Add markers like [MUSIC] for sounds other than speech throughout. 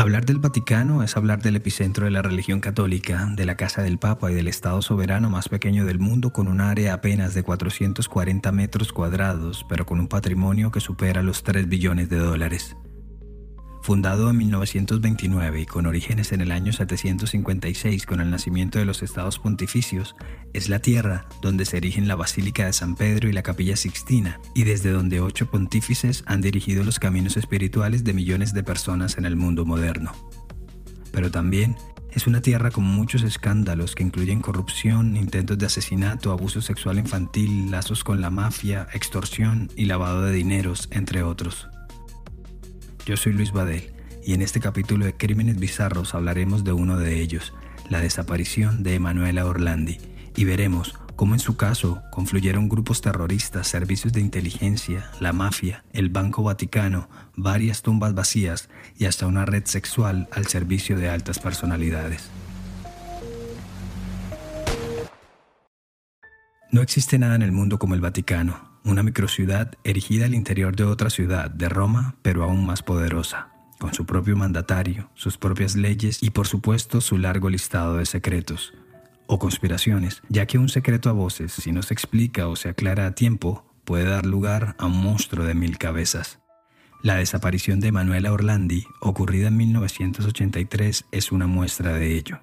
Hablar del Vaticano es hablar del epicentro de la religión católica, de la Casa del Papa y del Estado soberano más pequeño del mundo con un área apenas de 440 metros cuadrados, pero con un patrimonio que supera los 3 billones de dólares. Fundado en 1929 y con orígenes en el año 756 con el nacimiento de los estados pontificios, es la tierra donde se erigen la Basílica de San Pedro y la Capilla Sixtina, y desde donde ocho pontífices han dirigido los caminos espirituales de millones de personas en el mundo moderno. Pero también es una tierra con muchos escándalos que incluyen corrupción, intentos de asesinato, abuso sexual infantil, lazos con la mafia, extorsión y lavado de dineros, entre otros. Yo soy Luis Badel y en este capítulo de Crímenes Bizarros hablaremos de uno de ellos, la desaparición de Emanuela Orlandi, y veremos cómo en su caso confluyeron grupos terroristas, servicios de inteligencia, la mafia, el Banco Vaticano, varias tumbas vacías y hasta una red sexual al servicio de altas personalidades. No existe nada en el mundo como el Vaticano, una microciudad erigida al interior de otra ciudad, de Roma, pero aún más poderosa, con su propio mandatario, sus propias leyes y por supuesto su largo listado de secretos o conspiraciones, ya que un secreto a voces, si no se explica o se aclara a tiempo, puede dar lugar a un monstruo de mil cabezas. La desaparición de Manuela Orlandi, ocurrida en 1983, es una muestra de ello.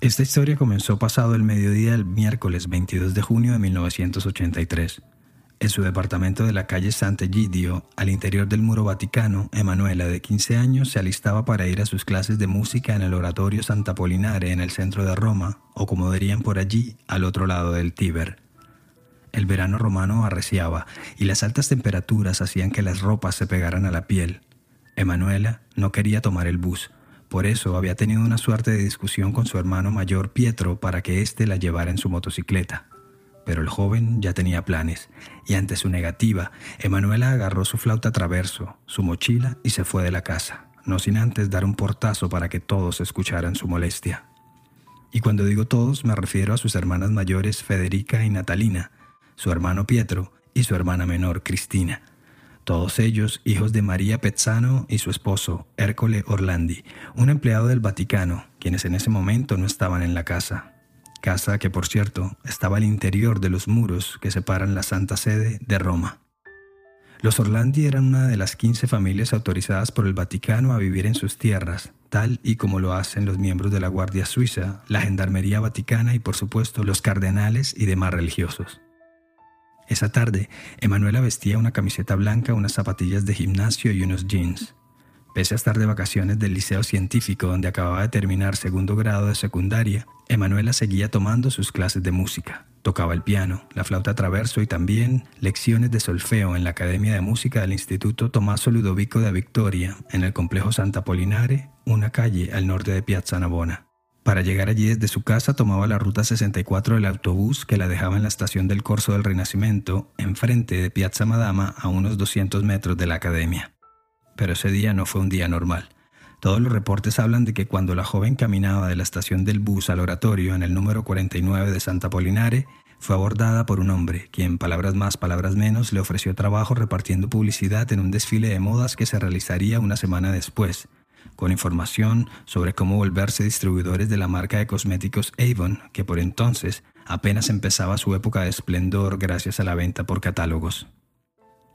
Esta historia comenzó pasado el mediodía del miércoles 22 de junio de 1983. En su departamento de la calle Sant'Egidio, al interior del muro vaticano, Emanuela, de 15 años, se alistaba para ir a sus clases de música en el oratorio Santa Polinare en el centro de Roma, o como dirían por allí, al otro lado del Tíber. El verano romano arreciaba y las altas temperaturas hacían que las ropas se pegaran a la piel. Emanuela no quería tomar el bus, por eso había tenido una suerte de discusión con su hermano mayor Pietro para que éste la llevara en su motocicleta pero el joven ya tenía planes, y ante su negativa, Emanuela agarró su flauta traverso, su mochila y se fue de la casa, no sin antes dar un portazo para que todos escucharan su molestia. Y cuando digo todos me refiero a sus hermanas mayores Federica y Natalina, su hermano Pietro y su hermana menor Cristina, todos ellos hijos de María Pezzano y su esposo, Ercole Orlandi, un empleado del Vaticano, quienes en ese momento no estaban en la casa casa que por cierto estaba al interior de los muros que separan la Santa Sede de Roma. Los Orlandi eran una de las 15 familias autorizadas por el Vaticano a vivir en sus tierras, tal y como lo hacen los miembros de la Guardia Suiza, la Gendarmería Vaticana y por supuesto los cardenales y demás religiosos. Esa tarde, Emanuela vestía una camiseta blanca, unas zapatillas de gimnasio y unos jeans. Pese a estar de vacaciones del Liceo Científico donde acababa de terminar segundo grado de secundaria, Emanuela seguía tomando sus clases de música. Tocaba el piano, la flauta traverso y también lecciones de solfeo en la Academia de Música del Instituto Tommaso Ludovico de Victoria, en el complejo Santa Polinare, una calle al norte de Piazza Navona. Para llegar allí desde su casa tomaba la ruta 64 del autobús que la dejaba en la estación del Corso del Renacimiento, enfrente de Piazza Madama, a unos 200 metros de la academia pero ese día no fue un día normal. Todos los reportes hablan de que cuando la joven caminaba de la estación del bus al oratorio en el número 49 de Santa Polinare, fue abordada por un hombre, quien, palabras más, palabras menos, le ofreció trabajo repartiendo publicidad en un desfile de modas que se realizaría una semana después, con información sobre cómo volverse distribuidores de la marca de cosméticos Avon, que por entonces apenas empezaba su época de esplendor gracias a la venta por catálogos.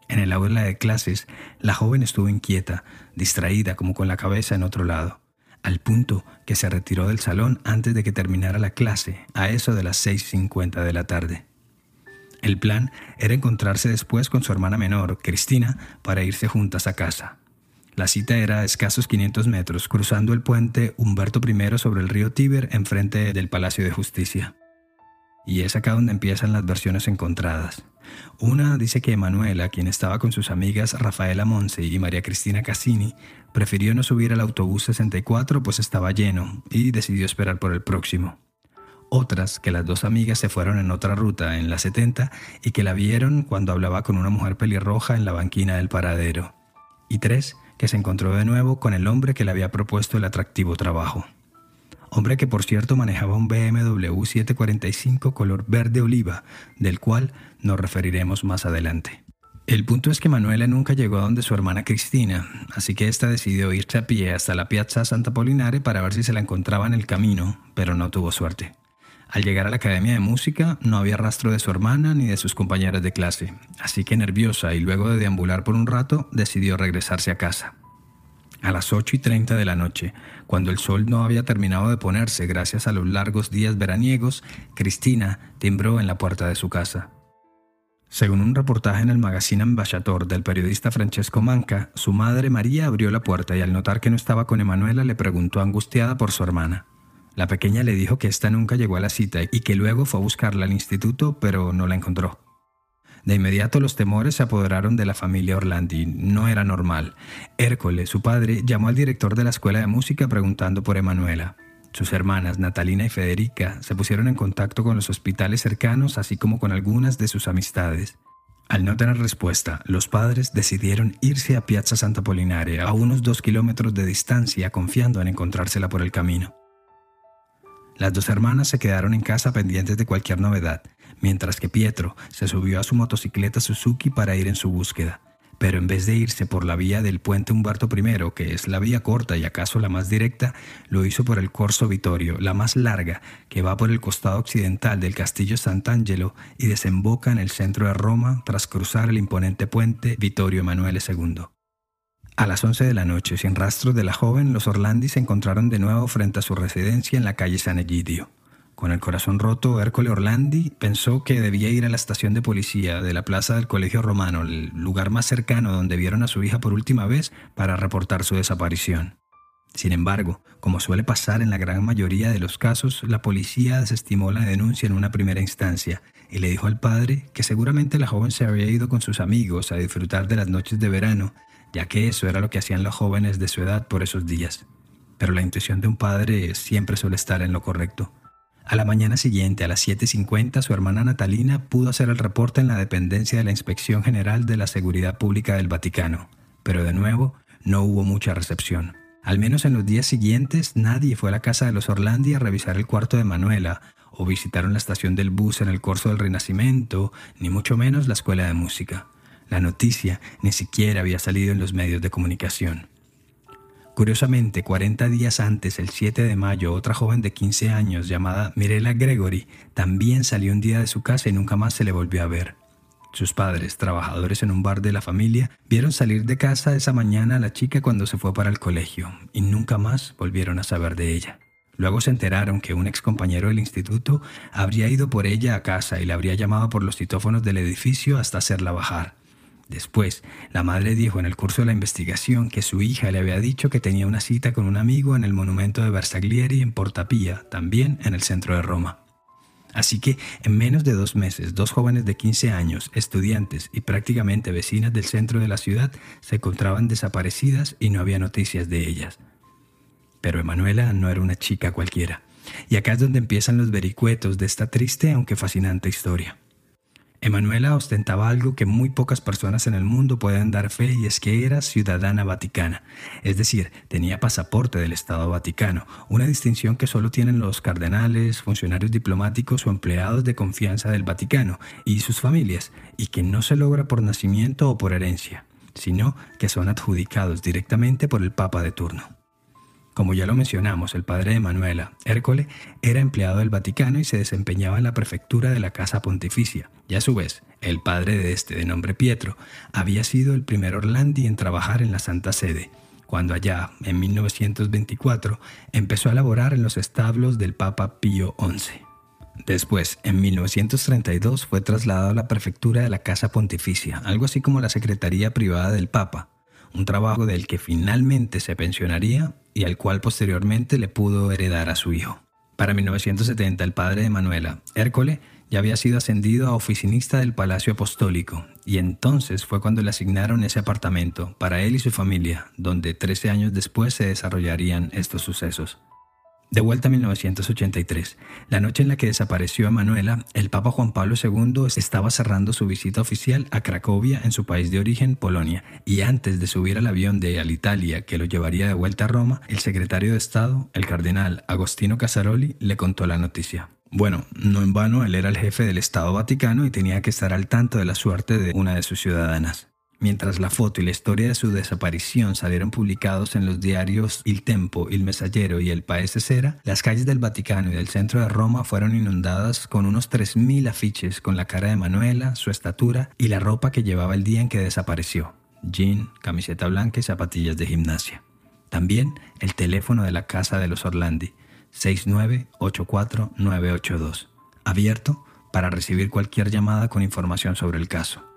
En el aula de clases, la joven estuvo inquieta, distraída como con la cabeza en otro lado, al punto que se retiró del salón antes de que terminara la clase, a eso de las 6.50 de la tarde. El plan era encontrarse después con su hermana menor, Cristina, para irse juntas a casa. La cita era a escasos 500 metros, cruzando el puente Humberto I sobre el río Tíber enfrente del Palacio de Justicia. Y es acá donde empiezan las versiones encontradas. Una dice que Emanuela, quien estaba con sus amigas Rafaela Monse y María Cristina Cassini, prefirió no subir al autobús 64 pues estaba lleno y decidió esperar por el próximo. Otras que las dos amigas se fueron en otra ruta, en la 70, y que la vieron cuando hablaba con una mujer pelirroja en la banquina del paradero. Y tres, que se encontró de nuevo con el hombre que le había propuesto el atractivo trabajo hombre que por cierto manejaba un BMW 745 color verde oliva, del cual nos referiremos más adelante. El punto es que Manuela nunca llegó a donde su hermana Cristina, así que ésta decidió irse a pie hasta la Piazza Santa Polinare para ver si se la encontraba en el camino, pero no tuvo suerte. Al llegar a la academia de música no había rastro de su hermana ni de sus compañeras de clase, así que nerviosa y luego de deambular por un rato decidió regresarse a casa a las 8 y 30 de la noche, cuando el sol no había terminado de ponerse gracias a los largos días veraniegos, Cristina timbró en la puerta de su casa. Según un reportaje en el magazine Ambassador del periodista Francesco Manca, su madre María abrió la puerta y al notar que no estaba con Emanuela le preguntó angustiada por su hermana. La pequeña le dijo que ésta nunca llegó a la cita y que luego fue a buscarla al instituto, pero no la encontró. De inmediato los temores se apoderaron de la familia Orlandi. No era normal. Hércules, su padre, llamó al director de la escuela de música preguntando por Emanuela. Sus hermanas, Natalina y Federica, se pusieron en contacto con los hospitales cercanos, así como con algunas de sus amistades. Al no tener respuesta, los padres decidieron irse a Piazza Santa Polinare, a unos dos kilómetros de distancia, confiando en encontrársela por el camino. Las dos hermanas se quedaron en casa pendientes de cualquier novedad, mientras que Pietro se subió a su motocicleta Suzuki para ir en su búsqueda. Pero en vez de irse por la vía del puente Humberto I, que es la vía corta y acaso la más directa, lo hizo por el Corso Vittorio, la más larga, que va por el costado occidental del Castillo Sant'Angelo y desemboca en el centro de Roma tras cruzar el imponente puente Vittorio Emanuele II. A las 11 de la noche, sin rastro de la joven, los Orlandi se encontraron de nuevo frente a su residencia en la calle San Egidio. Con el corazón roto, Hércole Orlandi pensó que debía ir a la estación de policía de la plaza del Colegio Romano, el lugar más cercano donde vieron a su hija por última vez, para reportar su desaparición. Sin embargo, como suele pasar en la gran mayoría de los casos, la policía desestimó la denuncia en una primera instancia y le dijo al padre que seguramente la joven se había ido con sus amigos a disfrutar de las noches de verano, ya que eso era lo que hacían los jóvenes de su edad por esos días. Pero la intuición de un padre siempre suele estar en lo correcto. A la mañana siguiente, a las 7.50, su hermana Natalina pudo hacer el reporte en la dependencia de la Inspección General de la Seguridad Pública del Vaticano, pero de nuevo no hubo mucha recepción. Al menos en los días siguientes nadie fue a la casa de los Orlandi a revisar el cuarto de Manuela, o visitaron la estación del bus en el curso del Renacimiento, ni mucho menos la escuela de música. La noticia ni siquiera había salido en los medios de comunicación. Curiosamente, 40 días antes, el 7 de mayo, otra joven de 15 años llamada Mirela Gregory también salió un día de su casa y nunca más se le volvió a ver. Sus padres, trabajadores en un bar de la familia, vieron salir de casa esa mañana a la chica cuando se fue para el colegio y nunca más volvieron a saber de ella. Luego se enteraron que un ex compañero del instituto habría ido por ella a casa y la habría llamado por los citófonos del edificio hasta hacerla bajar. Después, la madre dijo en el curso de la investigación que su hija le había dicho que tenía una cita con un amigo en el monumento de Bersaglieri en Portapía, también en el centro de Roma. Así que en menos de dos meses, dos jóvenes de 15 años, estudiantes y prácticamente vecinas del centro de la ciudad, se encontraban desaparecidas y no había noticias de ellas. Pero Emanuela no era una chica cualquiera. Y acá es donde empiezan los vericuetos de esta triste aunque fascinante historia. Emanuela ostentaba algo que muy pocas personas en el mundo pueden dar fe y es que era ciudadana vaticana, es decir, tenía pasaporte del Estado Vaticano, una distinción que solo tienen los cardenales, funcionarios diplomáticos o empleados de confianza del Vaticano y sus familias, y que no se logra por nacimiento o por herencia, sino que son adjudicados directamente por el Papa de turno. Como ya lo mencionamos, el padre de Manuela, Hércole, era empleado del Vaticano y se desempeñaba en la prefectura de la Casa Pontificia. Y a su vez, el padre de este, de nombre Pietro, había sido el primer Orlandi en trabajar en la Santa Sede, cuando allá, en 1924, empezó a laborar en los establos del Papa Pío XI. Después, en 1932, fue trasladado a la prefectura de la Casa Pontificia, algo así como la Secretaría Privada del Papa, un trabajo del que finalmente se pensionaría y al cual posteriormente le pudo heredar a su hijo. Para 1970, el padre de Manuela, Hércole, ya había sido ascendido a oficinista del Palacio Apostólico, y entonces fue cuando le asignaron ese apartamento para él y su familia, donde 13 años después se desarrollarían estos sucesos. De vuelta a 1983, la noche en la que desapareció Emanuela, el Papa Juan Pablo II estaba cerrando su visita oficial a Cracovia en su país de origen, Polonia, y antes de subir al avión de Alitalia que lo llevaría de vuelta a Roma, el secretario de Estado, el cardenal Agostino Casaroli, le contó la noticia. Bueno, no en vano, él era el jefe del Estado Vaticano y tenía que estar al tanto de la suerte de una de sus ciudadanas. Mientras la foto y la historia de su desaparición salieron publicados en los diarios Il Tempo, Il Messaggero y El Paese Sera, las calles del Vaticano y del centro de Roma fueron inundadas con unos 3.000 afiches con la cara de Manuela, su estatura y la ropa que llevaba el día en que desapareció. Jean, camiseta blanca y zapatillas de gimnasia. También el teléfono de la casa de los Orlandi, 6984982, abierto para recibir cualquier llamada con información sobre el caso.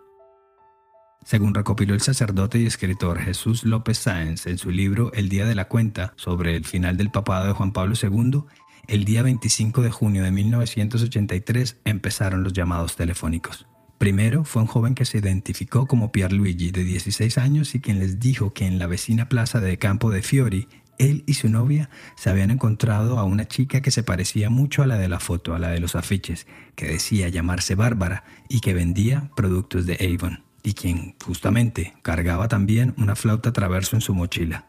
Según recopiló el sacerdote y escritor Jesús López Sáenz en su libro El Día de la Cuenta sobre el final del papado de Juan Pablo II, el día 25 de junio de 1983 empezaron los llamados telefónicos. Primero fue un joven que se identificó como Pierluigi, de 16 años, y quien les dijo que en la vecina plaza de Campo de Fiori, él y su novia se habían encontrado a una chica que se parecía mucho a la de la foto, a la de los afiches, que decía llamarse Bárbara y que vendía productos de Avon y quien justamente cargaba también una flauta traverso en su mochila.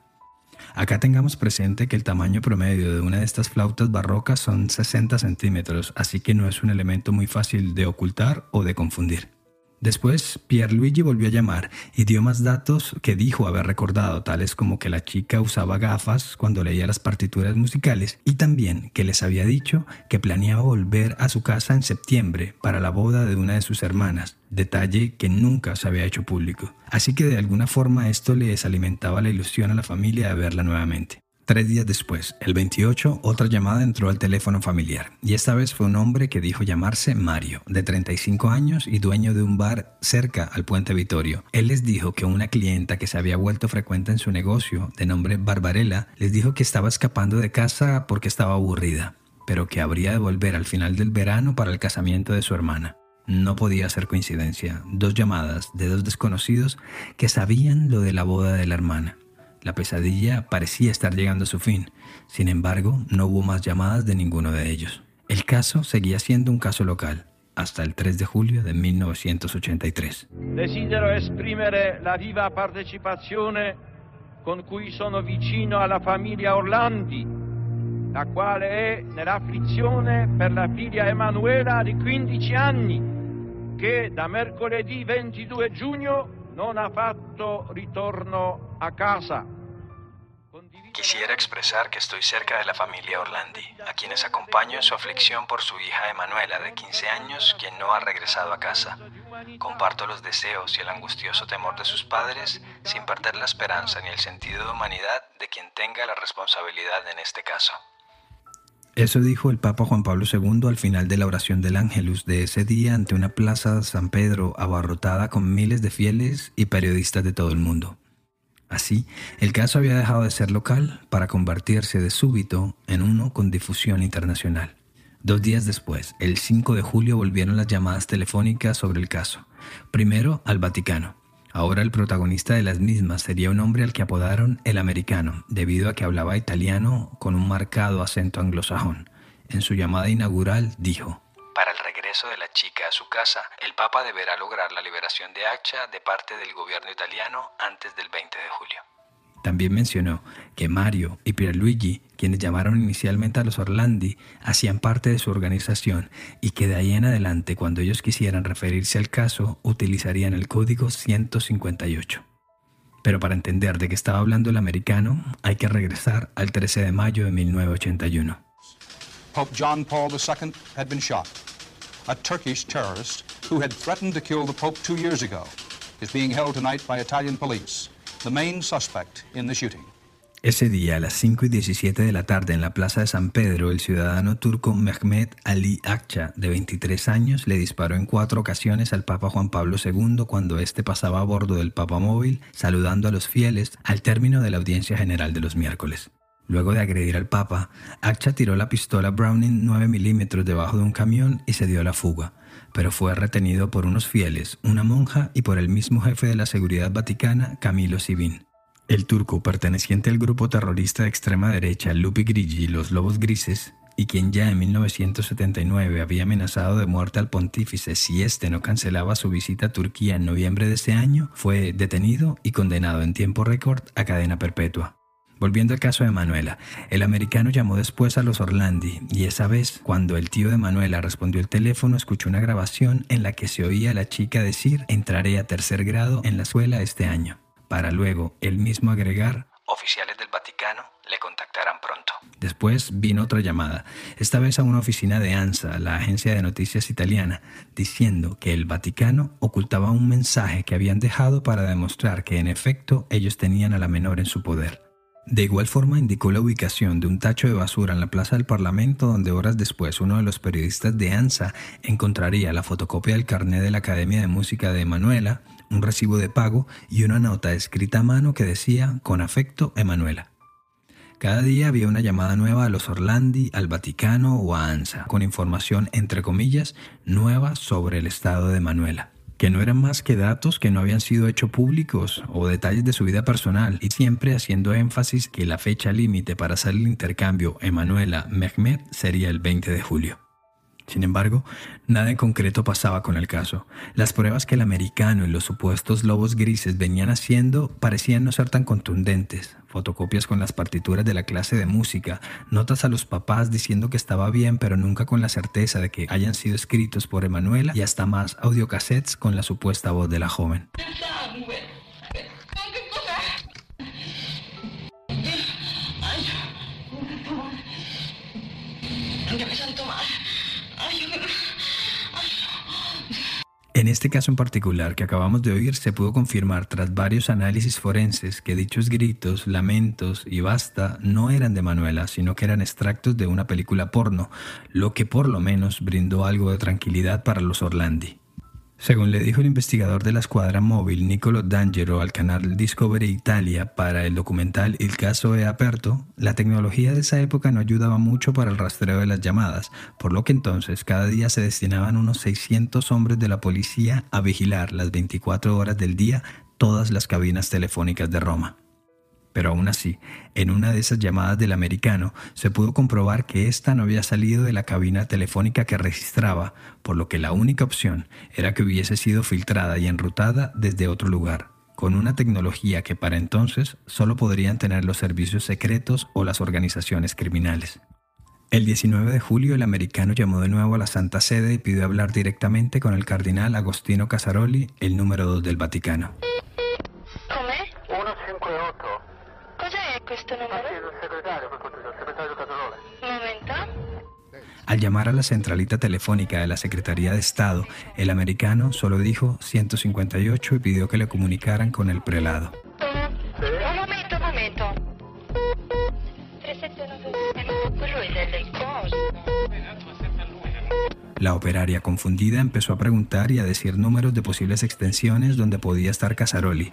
Acá tengamos presente que el tamaño promedio de una de estas flautas barrocas son 60 centímetros, así que no es un elemento muy fácil de ocultar o de confundir. Después, Pierluigi volvió a llamar y dio más datos que dijo haber recordado, tales como que la chica usaba gafas cuando leía las partituras musicales y también que les había dicho que planeaba volver a su casa en septiembre para la boda de una de sus hermanas, detalle que nunca se había hecho público. Así que de alguna forma esto les alimentaba la ilusión a la familia de verla nuevamente. Tres días después, el 28, otra llamada entró al teléfono familiar, y esta vez fue un hombre que dijo llamarse Mario, de 35 años y dueño de un bar cerca al puente Vitorio. Él les dijo que una clienta que se había vuelto frecuente en su negocio, de nombre Barbarella, les dijo que estaba escapando de casa porque estaba aburrida, pero que habría de volver al final del verano para el casamiento de su hermana. No podía ser coincidencia, dos llamadas de dos desconocidos que sabían lo de la boda de la hermana. La pesadilla parecía estar llegando a su fin. Sin embargo, no hubo más llamadas de ninguno de ellos. El caso seguía siendo un caso local hasta el 3 de julio de 1983. Desidero esprimere la viva partecipazione con cui sono vicino alla famiglia Orlandi, la quale è nell'afflizione per la figlia Emanuela di 15 anni, che da mercoledì 22 giugno non ha fatto ritorno a casa. Quisiera expresar que estoy cerca de la familia Orlandi, a quienes acompaño en su aflicción por su hija Emanuela, de 15 años, quien no ha regresado a casa. Comparto los deseos y el angustioso temor de sus padres sin perder la esperanza ni el sentido de humanidad de quien tenga la responsabilidad en este caso. Eso dijo el Papa Juan Pablo II al final de la oración del Ángelus de ese día ante una plaza San Pedro abarrotada con miles de fieles y periodistas de todo el mundo. Así, el caso había dejado de ser local para convertirse de súbito en uno con difusión internacional. Dos días después, el 5 de julio, volvieron las llamadas telefónicas sobre el caso. Primero al Vaticano. Ahora el protagonista de las mismas sería un hombre al que apodaron el americano, debido a que hablaba italiano con un marcado acento anglosajón. En su llamada inaugural dijo, Para el regreso de la chica a su casa, el Papa deberá lograr la liberación de Accha de parte del gobierno italiano antes del 20 de julio. También mencionó que Mario y Pierluigi, quienes llamaron inicialmente a los Orlandi, hacían parte de su organización y que de ahí en adelante, cuando ellos quisieran referirse al caso, utilizarían el código 158. Pero para entender de qué estaba hablando el americano, hay que regresar al 13 de mayo de 1981. Pope John Paul II had been shot. A Turkish terrorist who had threatened to kill the Pope two years ago is being held tonight by Italian police, the main suspect in the shooting. Ese día, a las 5 y 17 de la tarde, en la plaza de San Pedro, el ciudadano turco Mehmet Ali Akça, de 23 años, le disparó en cuatro ocasiones al Papa Juan Pablo II cuando éste pasaba a bordo del Papa Móvil, saludando a los fieles al término de la audiencia general de los miércoles. Luego de agredir al Papa, Accha tiró la pistola Browning 9 milímetros debajo de un camión y se dio a la fuga, pero fue retenido por unos fieles, una monja y por el mismo jefe de la seguridad vaticana, Camilo Sibin. El turco, perteneciente al grupo terrorista de extrema derecha Lupi Grigi y los Lobos Grises, y quien ya en 1979 había amenazado de muerte al pontífice si éste no cancelaba su visita a Turquía en noviembre de ese año, fue detenido y condenado en tiempo récord a cadena perpetua. Volviendo al caso de Manuela, el americano llamó después a los Orlandi y esa vez, cuando el tío de Manuela respondió el teléfono, escuchó una grabación en la que se oía a la chica decir entraré a tercer grado en la escuela este año, para luego él mismo agregar oficiales del Vaticano le contactarán pronto. Después vino otra llamada, esta vez a una oficina de ANSA, la agencia de noticias italiana, diciendo que el Vaticano ocultaba un mensaje que habían dejado para demostrar que en efecto ellos tenían a la menor en su poder. De igual forma indicó la ubicación de un tacho de basura en la plaza del Parlamento donde horas después uno de los periodistas de ANSA encontraría la fotocopia del carnet de la Academia de Música de Emanuela, un recibo de pago y una nota escrita a mano que decía con afecto Emanuela. Cada día había una llamada nueva a los Orlandi, al Vaticano o a ANSA, con información, entre comillas, nueva sobre el estado de Manuela, que no eran más que datos que no habían sido hechos públicos o detalles de su vida personal, y siempre haciendo énfasis que la fecha límite para hacer el intercambio Emanuela-Mehmet sería el 20 de julio. Sin embargo, nada en concreto pasaba con el caso. Las pruebas que el americano y los supuestos lobos grises venían haciendo parecían no ser tan contundentes. Fotocopias con las partituras de la clase de música, notas a los papás diciendo que estaba bien pero nunca con la certeza de que hayan sido escritos por Emanuela y hasta más audiocassettes con la supuesta voz de la joven. En este caso en particular que acabamos de oír, se pudo confirmar tras varios análisis forenses que dichos gritos, lamentos y basta no eran de Manuela, sino que eran extractos de una película porno, lo que por lo menos brindó algo de tranquilidad para los Orlandi. Según le dijo el investigador de la escuadra móvil Nicolo D'Angelo al canal Discovery Italia para el documental Il caso è aperto, la tecnología de esa época no ayudaba mucho para el rastreo de las llamadas, por lo que entonces cada día se destinaban unos 600 hombres de la policía a vigilar las 24 horas del día todas las cabinas telefónicas de Roma. Pero aún así, en una de esas llamadas del americano se pudo comprobar que ésta no había salido de la cabina telefónica que registraba, por lo que la única opción era que hubiese sido filtrada y enrutada desde otro lugar, con una tecnología que para entonces solo podrían tener los servicios secretos o las organizaciones criminales. El 19 de julio el americano llamó de nuevo a la Santa Sede y pidió hablar directamente con el cardenal Agostino Casaroli, el número 2 del Vaticano. Al llamar a la centralita telefónica de la Secretaría de Estado, el americano solo dijo 158 y pidió que le comunicaran con el prelado. Un momento, un momento. La operaria confundida empezó a preguntar y a decir números de posibles extensiones donde podía estar Casaroli.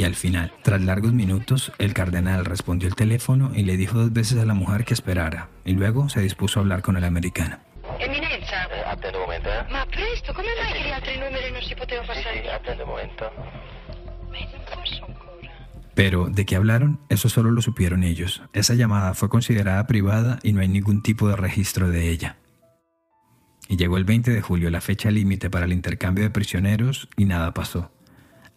Y al final, tras largos minutos, el cardenal respondió el teléfono y le dijo dos veces a la mujer que esperara, y luego se dispuso a hablar con el americano. Eminenza. Eh, attendo un momento, eh. Ma presto, come mai che gli altri numeri non si poteva passare? Sì, sì, attendo un momento. Ma non posso ancora. Pero, ¿de qué hablaron? Eso solo lo supieron ellos. Esa llamada fue considerada privada y no hay ningún tipo de registro de ella y llegó el 20 de julio la fecha límite para el intercambio de prisioneros y nada pasó.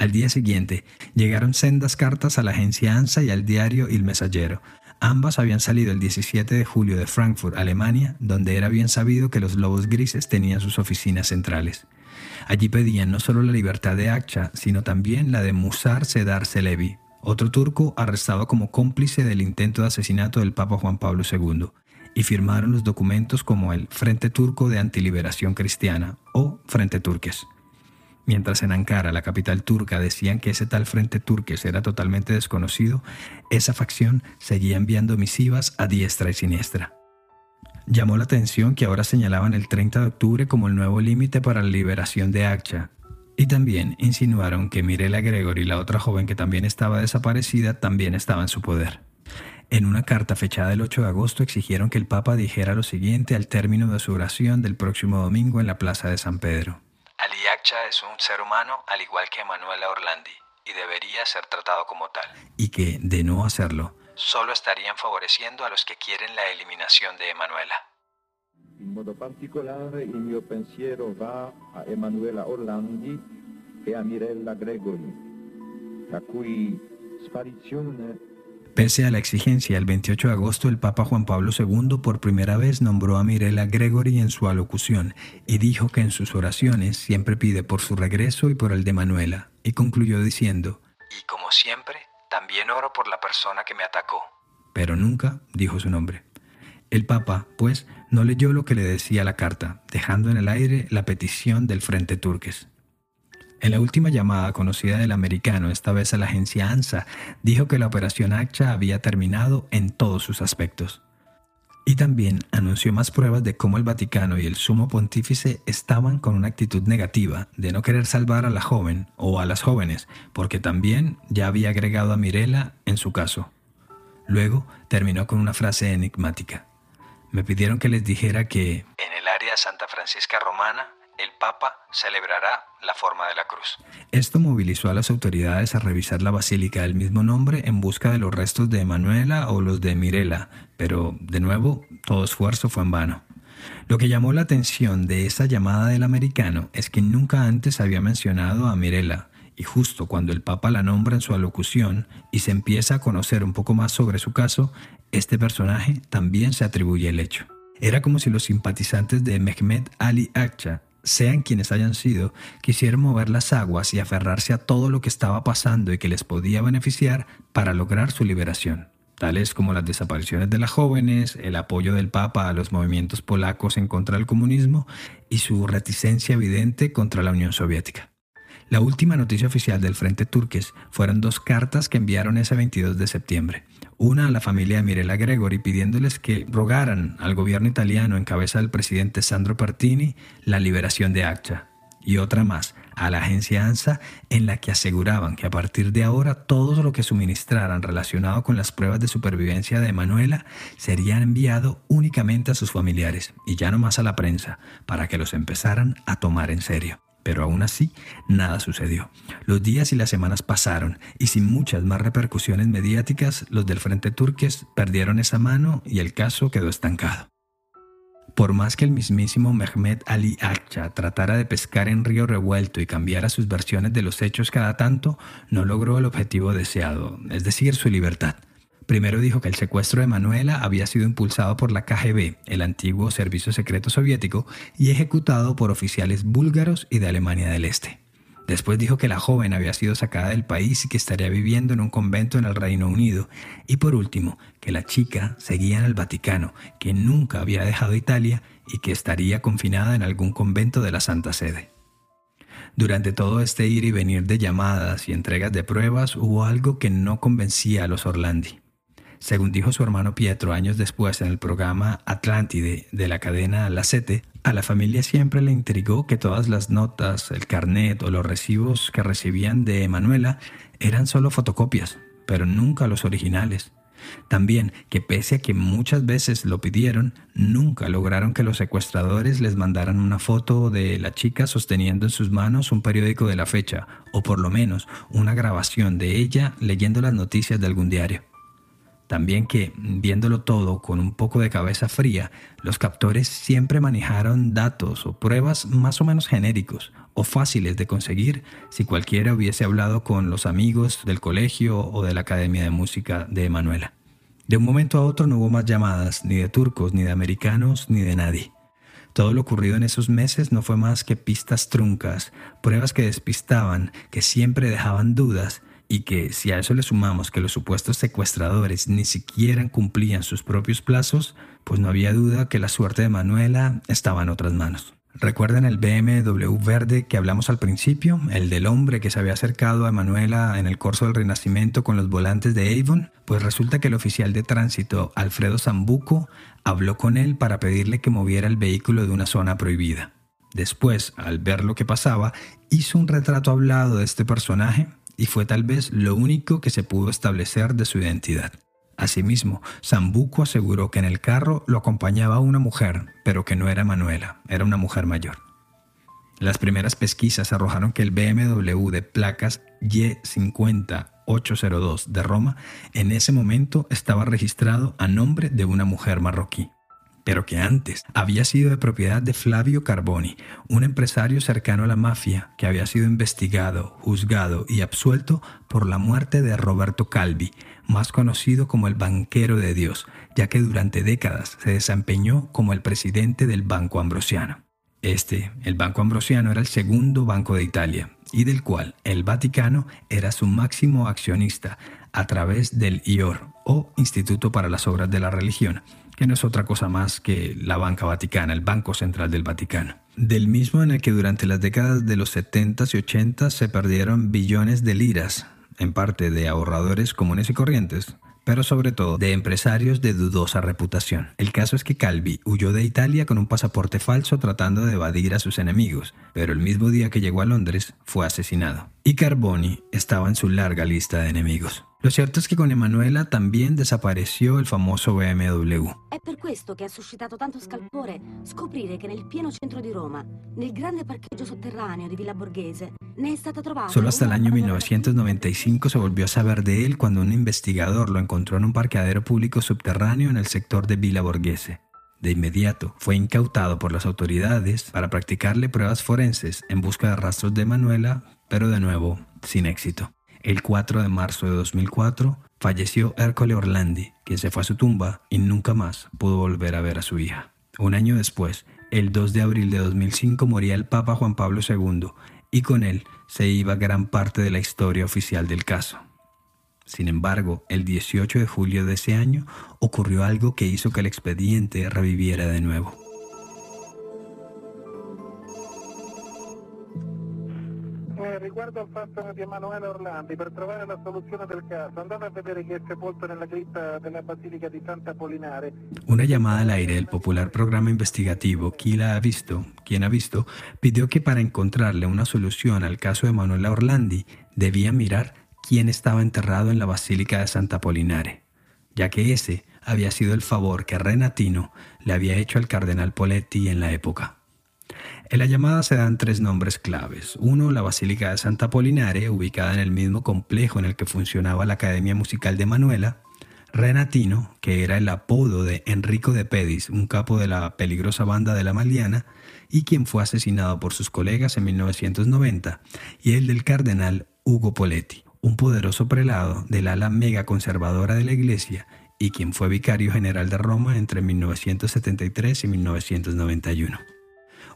Al día siguiente llegaron sendas cartas a la agencia ANSA y al diario Il Messaggero. Ambas habían salido el 17 de julio de Frankfurt, Alemania, donde era bien sabido que los Lobos Grises tenían sus oficinas centrales. Allí pedían no solo la libertad de Akça, sino también la de Musar Sedar Selevi, otro turco arrestado como cómplice del intento de asesinato del Papa Juan Pablo II y firmaron los documentos como el Frente Turco de Antiliberación Cristiana o Frente Turques. Mientras en Ankara, la capital turca, decían que ese tal Frente Turques era totalmente desconocido, esa facción seguía enviando misivas a diestra y siniestra. Llamó la atención que ahora señalaban el 30 de octubre como el nuevo límite para la liberación de Akcha, Y también insinuaron que Mirela Gregory, la otra joven que también estaba desaparecida, también estaba en su poder. En una carta fechada el 8 de agosto exigieron que el Papa dijera lo siguiente al término de su oración del próximo domingo en la Plaza de San Pedro. Ali Akcha es un ser humano al igual que Manuela Orlandi y debería ser tratado como tal. Y que, de no hacerlo, solo estarían favoreciendo a los que quieren la eliminación de Emanuela. In modo particolare il mio pensiero va a Emanuela Orlandi e a Mirella Gregory, la cui sparizione Pese a la exigencia, el 28 de agosto el Papa Juan Pablo II por primera vez nombró a Mirella Gregory en su alocución y dijo que en sus oraciones siempre pide por su regreso y por el de Manuela, y concluyó diciendo, Y como siempre, también oro por la persona que me atacó. Pero nunca dijo su nombre. El Papa, pues, no leyó lo que le decía la carta, dejando en el aire la petición del Frente Turques. En la última llamada conocida del americano, esta vez a la agencia ANSA, dijo que la operación ACHA había terminado en todos sus aspectos. Y también anunció más pruebas de cómo el Vaticano y el sumo pontífice estaban con una actitud negativa de no querer salvar a la joven o a las jóvenes, porque también ya había agregado a Mirela en su caso. Luego terminó con una frase enigmática. Me pidieron que les dijera que... En el área Santa Francisca Romana el Papa celebrará la forma de la cruz. Esto movilizó a las autoridades a revisar la basílica del mismo nombre en busca de los restos de Emanuela o los de Mirela, pero de nuevo todo esfuerzo fue en vano. Lo que llamó la atención de esa llamada del americano es que nunca antes había mencionado a Mirela, y justo cuando el Papa la nombra en su alocución y se empieza a conocer un poco más sobre su caso, este personaje también se atribuye el hecho. Era como si los simpatizantes de Mehmet Ali Akcha sean quienes hayan sido, quisieron mover las aguas y aferrarse a todo lo que estaba pasando y que les podía beneficiar para lograr su liberación, tales como las desapariciones de las jóvenes, el apoyo del Papa a los movimientos polacos en contra del comunismo y su reticencia evidente contra la Unión Soviética. La última noticia oficial del Frente Turques fueron dos cartas que enviaron ese 22 de septiembre. Una a la familia de Mirella Gregory pidiéndoles que rogaran al gobierno italiano en cabeza del presidente Sandro Partini la liberación de Accha. Y otra más a la agencia ANSA en la que aseguraban que a partir de ahora todo lo que suministraran relacionado con las pruebas de supervivencia de Manuela sería enviado únicamente a sus familiares y ya no más a la prensa para que los empezaran a tomar en serio. Pero aún así, nada sucedió. Los días y las semanas pasaron y sin muchas más repercusiones mediáticas, los del Frente Turques perdieron esa mano y el caso quedó estancado. Por más que el mismísimo Mehmet Ali Akcha tratara de pescar en río revuelto y cambiara sus versiones de los hechos cada tanto, no logró el objetivo deseado, es decir, su libertad. Primero dijo que el secuestro de Manuela había sido impulsado por la KGB, el antiguo servicio secreto soviético, y ejecutado por oficiales búlgaros y de Alemania del Este. Después dijo que la joven había sido sacada del país y que estaría viviendo en un convento en el Reino Unido. Y por último, que la chica seguía en el Vaticano, que nunca había dejado Italia y que estaría confinada en algún convento de la Santa Sede. Durante todo este ir y venir de llamadas y entregas de pruebas hubo algo que no convencía a los Orlandi. Según dijo su hermano Pietro años después en el programa Atlántide de la cadena La Sete, a la familia siempre le intrigó que todas las notas, el carnet o los recibos que recibían de Emanuela eran solo fotocopias, pero nunca los originales. También que pese a que muchas veces lo pidieron, nunca lograron que los secuestradores les mandaran una foto de la chica sosteniendo en sus manos un periódico de la fecha, o por lo menos una grabación de ella leyendo las noticias de algún diario. También que, viéndolo todo con un poco de cabeza fría, los captores siempre manejaron datos o pruebas más o menos genéricos o fáciles de conseguir si cualquiera hubiese hablado con los amigos del colegio o de la Academia de Música de Emanuela. De un momento a otro no hubo más llamadas, ni de turcos, ni de americanos, ni de nadie. Todo lo ocurrido en esos meses no fue más que pistas truncas, pruebas que despistaban, que siempre dejaban dudas y que si a eso le sumamos que los supuestos secuestradores ni siquiera cumplían sus propios plazos, pues no había duda que la suerte de Manuela estaba en otras manos. ¿Recuerdan el BMW verde que hablamos al principio? El del hombre que se había acercado a Manuela en el curso del Renacimiento con los volantes de Avon? Pues resulta que el oficial de tránsito Alfredo Zambuco habló con él para pedirle que moviera el vehículo de una zona prohibida. Después, al ver lo que pasaba, hizo un retrato hablado de este personaje y fue tal vez lo único que se pudo establecer de su identidad. Asimismo, Sambuco aseguró que en el carro lo acompañaba una mujer, pero que no era Manuela, era una mujer mayor. Las primeras pesquisas arrojaron que el BMW de placas Y50802 de Roma en ese momento estaba registrado a nombre de una mujer marroquí pero que antes había sido de propiedad de Flavio Carboni, un empresario cercano a la mafia que había sido investigado, juzgado y absuelto por la muerte de Roberto Calvi, más conocido como el banquero de Dios, ya que durante décadas se desempeñó como el presidente del Banco Ambrosiano. Este, el Banco Ambrosiano, era el segundo banco de Italia y del cual el Vaticano era su máximo accionista a través del IOR o Instituto para las Obras de la Religión, que no es otra cosa más que la banca vaticana, el Banco Central del Vaticano. Del mismo en el que durante las décadas de los 70s y 80s se perdieron billones de liras, en parte de ahorradores comunes y corrientes, pero sobre todo de empresarios de dudosa reputación. El caso es que Calvi huyó de Italia con un pasaporte falso tratando de evadir a sus enemigos, pero el mismo día que llegó a Londres fue asesinado. Y Carboni estaba en su larga lista de enemigos. Lo cierto es que con Emanuela también desapareció el famoso BMW. È per questo che ha suscitato tanto scalpore scoprire che nel pieno centro di Roma, nel grande parcheggio sotterraneo di Villa Borghese, ne è stata trovata. Solo hasta el año fotografia 1995 se volvió a saber de él cuando un investigador lo encontró en un parqueadero público subterráneo en el sector de Villa Borghese. De inmediato fue incautado por las autoridades para practicarle pruebas forenses en busca de rastros de Manuela, pero de nuevo sin éxito. El 4 de marzo de 2004 falleció Ercole Orlandi, quien se fue a su tumba y nunca más pudo volver a ver a su hija. Un año después, el 2 de abril de 2005 moría el Papa Juan Pablo II y con él se iba gran parte de la historia oficial del caso. Sin embargo, el 18 de julio de ese año ocurrió algo que hizo que el expediente reviviera de nuevo. Riguardo al Emanuele Orlandi, per trovare la soluzione del caso, andate a vedere che è sepolto nella cripta della Basilica di Santa. Una llamada al aire del popular programa investigativo ¿Quién ha visto? ¿Quién ha visto? pidió que para encontrarle una solución al caso de Manuela Orlandi debía mirar quién estaba enterrado en la Basílica de Santa Polinare, ya que ese había sido el favor que Renatino le había hecho al cardenal Poletti en la época. En la llamada se dan tres nombres claves. Uno, la Basílica de Santa Polinare, ubicada en el mismo complejo en el que funcionaba la Academia Musical de Manuela. Renatino, que era el apodo de Enrico de Pedis, un capo de la peligrosa banda de la Maliana, y quien fue asesinado por sus colegas en 1990. Y el del cardenal Hugo Poletti, un poderoso prelado del ala mega conservadora de la Iglesia y quien fue vicario general de Roma entre 1973 y 1991.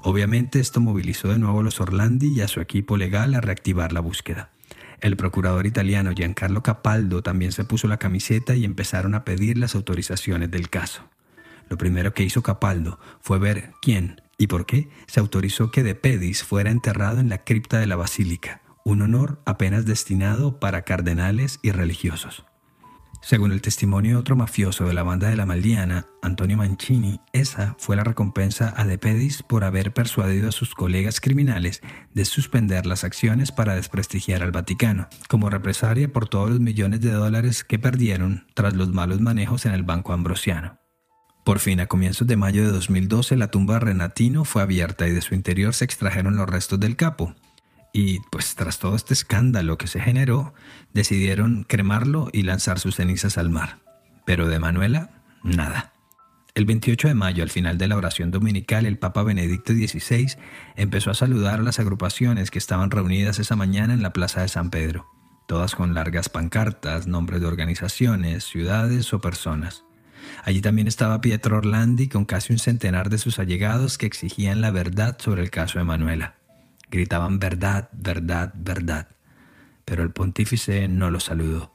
Obviamente esto movilizó de nuevo a los Orlandi y a su equipo legal a reactivar la búsqueda. El procurador italiano Giancarlo Capaldo también se puso la camiseta y empezaron a pedir las autorizaciones del caso. Lo primero que hizo Capaldo fue ver quién y por qué se autorizó que De Pedis fuera enterrado en la cripta de la basílica, un honor apenas destinado para cardenales y religiosos. Según el testimonio de otro mafioso de la banda de la Maldiana, Antonio Mancini, esa fue la recompensa a De Pedis por haber persuadido a sus colegas criminales de suspender las acciones para desprestigiar al Vaticano, como represalia por todos los millones de dólares que perdieron tras los malos manejos en el Banco Ambrosiano. Por fin, a comienzos de mayo de 2012, la tumba Renatino fue abierta y de su interior se extrajeron los restos del capo, y pues tras todo este escándalo que se generó, decidieron cremarlo y lanzar sus cenizas al mar. Pero de Manuela, nada. El 28 de mayo, al final de la oración dominical, el Papa Benedicto XVI empezó a saludar a las agrupaciones que estaban reunidas esa mañana en la Plaza de San Pedro, todas con largas pancartas, nombres de organizaciones, ciudades o personas. Allí también estaba Pietro Orlandi con casi un centenar de sus allegados que exigían la verdad sobre el caso de Manuela. Gritaban verdad, verdad, verdad. Pero el pontífice no los saludó.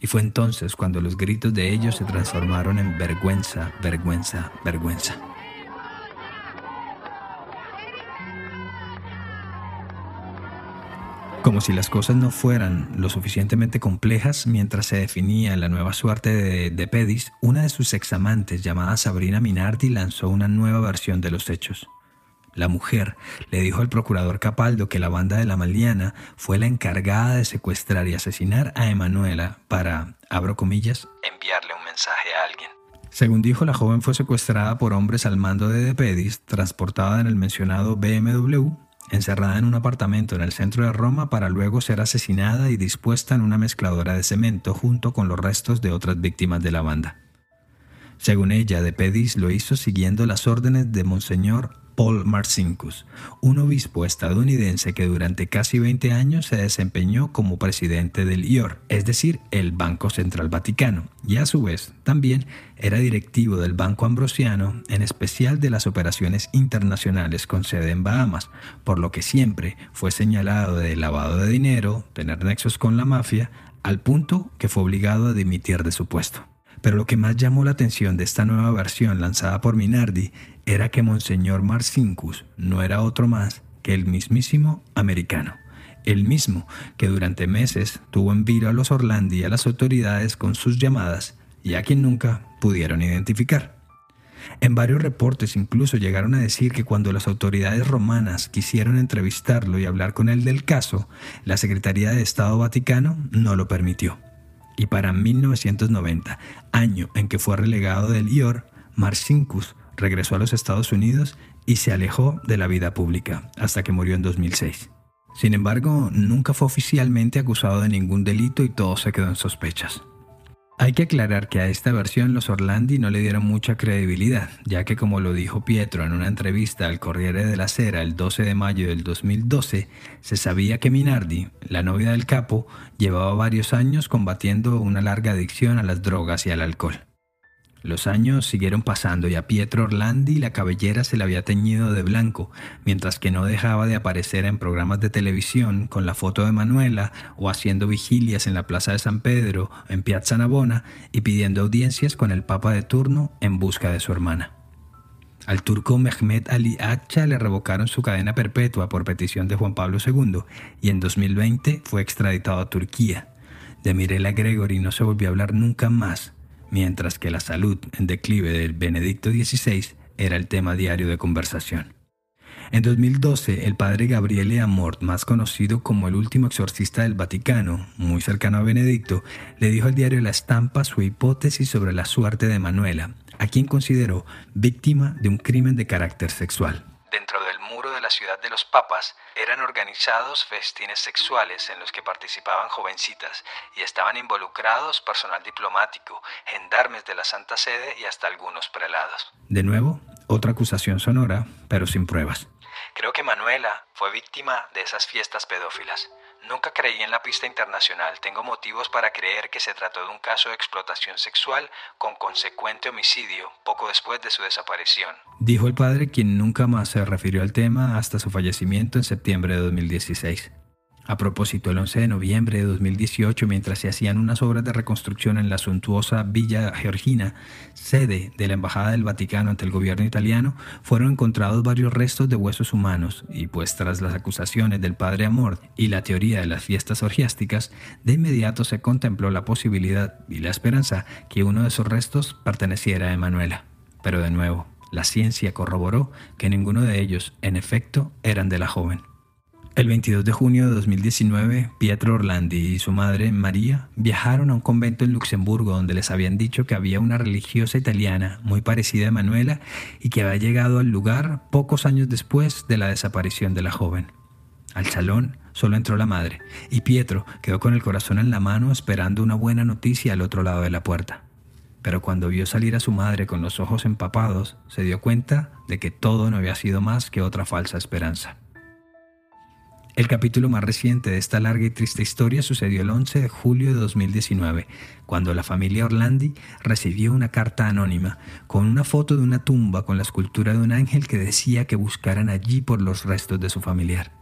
Y fue entonces cuando los gritos de ellos se transformaron en vergüenza, vergüenza, vergüenza. Como si las cosas no fueran lo suficientemente complejas, mientras se definía la nueva suerte de, de Pedis, una de sus examantes llamada Sabrina Minardi lanzó una nueva versión de los hechos. La mujer le dijo al procurador Capaldo que la banda de la Maliana fue la encargada de secuestrar y asesinar a Emanuela para, abro comillas, enviarle un mensaje a alguien. Según dijo, la joven fue secuestrada por hombres al mando de Depedis, transportada en el mencionado BMW, encerrada en un apartamento en el centro de Roma para luego ser asesinada y dispuesta en una mezcladora de cemento junto con los restos de otras víctimas de la banda. Según ella, Depedis lo hizo siguiendo las órdenes de Monseñor Paul Marcinkus, un obispo estadounidense que durante casi 20 años se desempeñó como presidente del IOR, es decir, el Banco Central Vaticano, y a su vez también era directivo del Banco Ambrosiano, en especial de las operaciones internacionales con sede en Bahamas, por lo que siempre fue señalado de lavado de dinero, tener nexos con la mafia, al punto que fue obligado a dimitir de su puesto. Pero lo que más llamó la atención de esta nueva versión lanzada por Minardi era que Monseñor Marcinkus no era otro más que el mismísimo americano, el mismo que durante meses tuvo en vilo a los Orlandi y a las autoridades con sus llamadas y a quien nunca pudieron identificar. En varios reportes incluso llegaron a decir que cuando las autoridades romanas quisieron entrevistarlo y hablar con él del caso, la Secretaría de Estado Vaticano no lo permitió y para 1990, año en que fue relegado del IOR, Marcinkus regresó a los Estados Unidos y se alejó de la vida pública hasta que murió en 2006. Sin embargo, nunca fue oficialmente acusado de ningún delito y todo se quedó en sospechas. Hay que aclarar que a esta versión los Orlandi no le dieron mucha credibilidad, ya que como lo dijo Pietro en una entrevista al Corriere de la Sera el 12 de mayo del 2012, se sabía que Minardi, la novia del capo, llevaba varios años combatiendo una larga adicción a las drogas y al alcohol. Los años siguieron pasando y a Pietro Orlandi la cabellera se le había teñido de blanco, mientras que no dejaba de aparecer en programas de televisión con la foto de Manuela o haciendo vigilias en la Plaza de San Pedro, en Piazza Navona y pidiendo audiencias con el Papa de turno en busca de su hermana. Al turco Mehmet Ali Acha le revocaron su cadena perpetua por petición de Juan Pablo II y en 2020 fue extraditado a Turquía. De Mirela Gregory no se volvió a hablar nunca más mientras que la salud en declive del Benedicto XVI era el tema diario de conversación. En 2012, el padre Gabriele Amort, más conocido como el último exorcista del Vaticano, muy cercano a Benedicto, le dijo al diario La Estampa su hipótesis sobre la suerte de Manuela, a quien consideró víctima de un crimen de carácter sexual la ciudad de los papas eran organizados festines sexuales en los que participaban jovencitas y estaban involucrados personal diplomático, gendarmes de la Santa Sede y hasta algunos prelados. De nuevo, otra acusación sonora, pero sin pruebas. Creo que Manuela fue víctima de esas fiestas pedófilas. Nunca creí en la pista internacional. Tengo motivos para creer que se trató de un caso de explotación sexual con consecuente homicidio poco después de su desaparición. Dijo el padre quien nunca más se refirió al tema hasta su fallecimiento en septiembre de 2016. A propósito, el 11 de noviembre de 2018, mientras se hacían unas obras de reconstrucción en la suntuosa Villa Georgina, sede de la Embajada del Vaticano ante el gobierno italiano, fueron encontrados varios restos de huesos humanos y pues tras las acusaciones del padre Amor y la teoría de las fiestas orgiásticas, de inmediato se contempló la posibilidad y la esperanza que uno de esos restos perteneciera a Emanuela. Pero de nuevo, la ciencia corroboró que ninguno de ellos, en efecto, eran de la joven. El 22 de junio de 2019, Pietro Orlandi y su madre, María, viajaron a un convento en Luxemburgo donde les habían dicho que había una religiosa italiana muy parecida a Manuela y que había llegado al lugar pocos años después de la desaparición de la joven. Al salón solo entró la madre y Pietro quedó con el corazón en la mano esperando una buena noticia al otro lado de la puerta. Pero cuando vio salir a su madre con los ojos empapados, se dio cuenta de que todo no había sido más que otra falsa esperanza. El capítulo más reciente de esta larga y triste historia sucedió el 11 de julio de 2019, cuando la familia Orlandi recibió una carta anónima con una foto de una tumba con la escultura de un ángel que decía que buscaran allí por los restos de su familiar.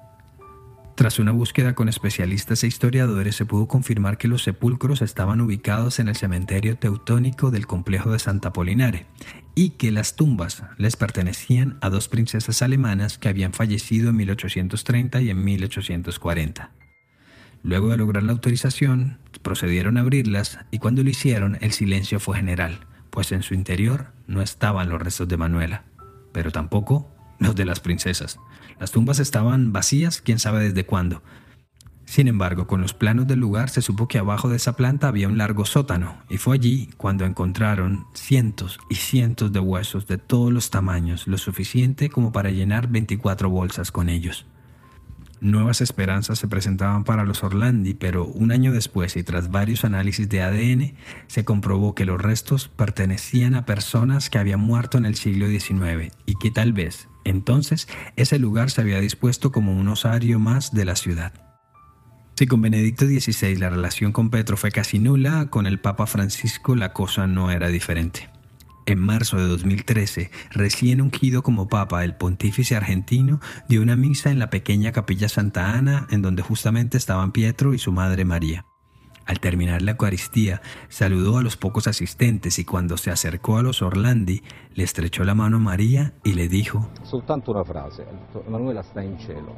Tras una búsqueda con especialistas e historiadores se pudo confirmar que los sepulcros estaban ubicados en el cementerio teutónico del complejo de Santa Polinare y que las tumbas les pertenecían a dos princesas alemanas que habían fallecido en 1830 y en 1840. Luego de lograr la autorización, procedieron a abrirlas y cuando lo hicieron el silencio fue general, pues en su interior no estaban los restos de Manuela, pero tampoco [LAUGHS] los de las princesas. Las tumbas estaban vacías, quién sabe desde cuándo. Sin embargo, con los planos del lugar se supo que abajo de esa planta había un largo sótano, y fue allí cuando encontraron cientos y cientos de huesos de todos los tamaños, lo suficiente como para llenar 24 bolsas con ellos. Nuevas esperanzas se presentaban para los Orlandi, pero un año después y tras varios análisis de ADN, se comprobó que los restos pertenecían a personas que habían muerto en el siglo XIX y que tal vez entonces ese lugar se había dispuesto como un osario más de la ciudad. Si con Benedicto XVI la relación con Petro fue casi nula, con el Papa Francisco la cosa no era diferente. En marzo de 2013, recién ungido como papa, el pontífice argentino dio una misa en la pequeña capilla Santa Ana, en donde justamente estaban Pietro y su madre María. Al terminar la Eucaristía, saludó a los pocos asistentes y cuando se acercó a los Orlandi, le estrechó la mano a María y le dijo: Soltanto una frase, Emanuela está en cielo.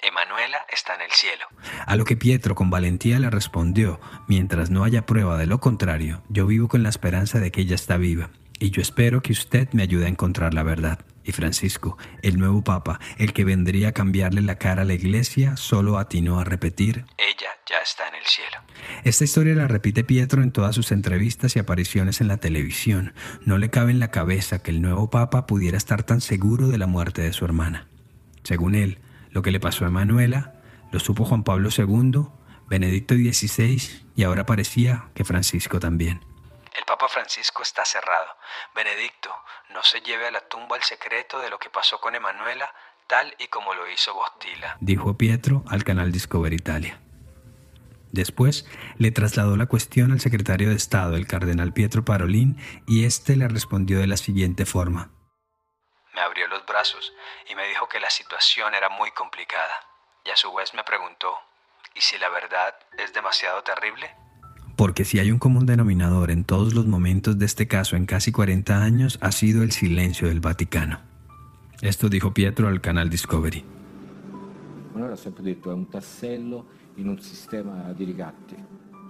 Emanuela está en el cielo. A lo que Pietro con valentía le respondió: Mientras no haya prueba de lo contrario, yo vivo con la esperanza de que ella está viva y yo espero que usted me ayude a encontrar la verdad. Y Francisco, el nuevo Papa, el que vendría a cambiarle la cara a la iglesia, solo atinó a repetir, Ella ya está en el cielo. Esta historia la repite Pietro en todas sus entrevistas y apariciones en la televisión. No le cabe en la cabeza que el nuevo Papa pudiera estar tan seguro de la muerte de su hermana. Según él, lo que le pasó a Manuela lo supo Juan Pablo II, Benedicto XVI y ahora parecía que Francisco también. El Papa Francisco está cerrado. Benedicto, no se lleve a la tumba el secreto de lo que pasó con Emanuela, tal y como lo hizo Bostila, dijo Pietro al canal Discover Italia. Después le trasladó la cuestión al secretario de Estado, el cardenal Pietro Parolín, y éste le respondió de la siguiente forma. Me abrió los brazos y me dijo que la situación era muy complicada. Y a su vez me preguntó, ¿y si la verdad es demasiado terrible? Porque si hay un común denominador en todos los momentos de este caso en casi 40 años ha sido el silencio del Vaticano. Esto dijo Pietro al canal Discovery. Manuela ha sempre detto è un tassello in un sistema di ricatti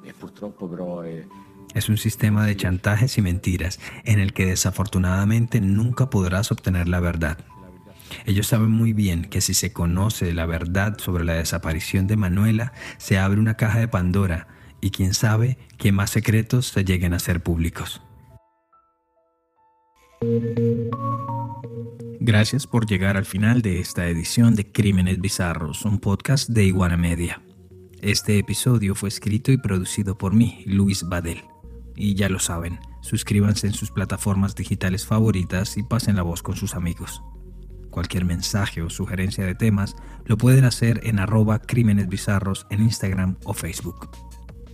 e purtroppo però è es un sistema de chantajes y mentiras en el que desafortunadamente nunca podrás obtener la verdad. Ellos saben muy bien que si se conoce la verdad sobre la desaparición de Manuela, se abre una caja de Pandora y quién sabe qué más secretos se lleguen a ser públicos. Gracias por llegar al final de esta edición de Crímenes Bizarros, un podcast de Iguana Media. Este episodio fue escrito y producido por mí, Luis Badel. Y ya lo saben, suscríbanse en sus plataformas digitales favoritas y pasen la voz con sus amigos. Cualquier mensaje o sugerencia de temas lo pueden hacer en arroba crímenes bizarros en Instagram o Facebook.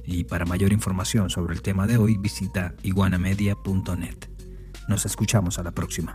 Y para mayor información sobre el tema de hoy visita iguanamedia.net. Nos escuchamos a la próxima.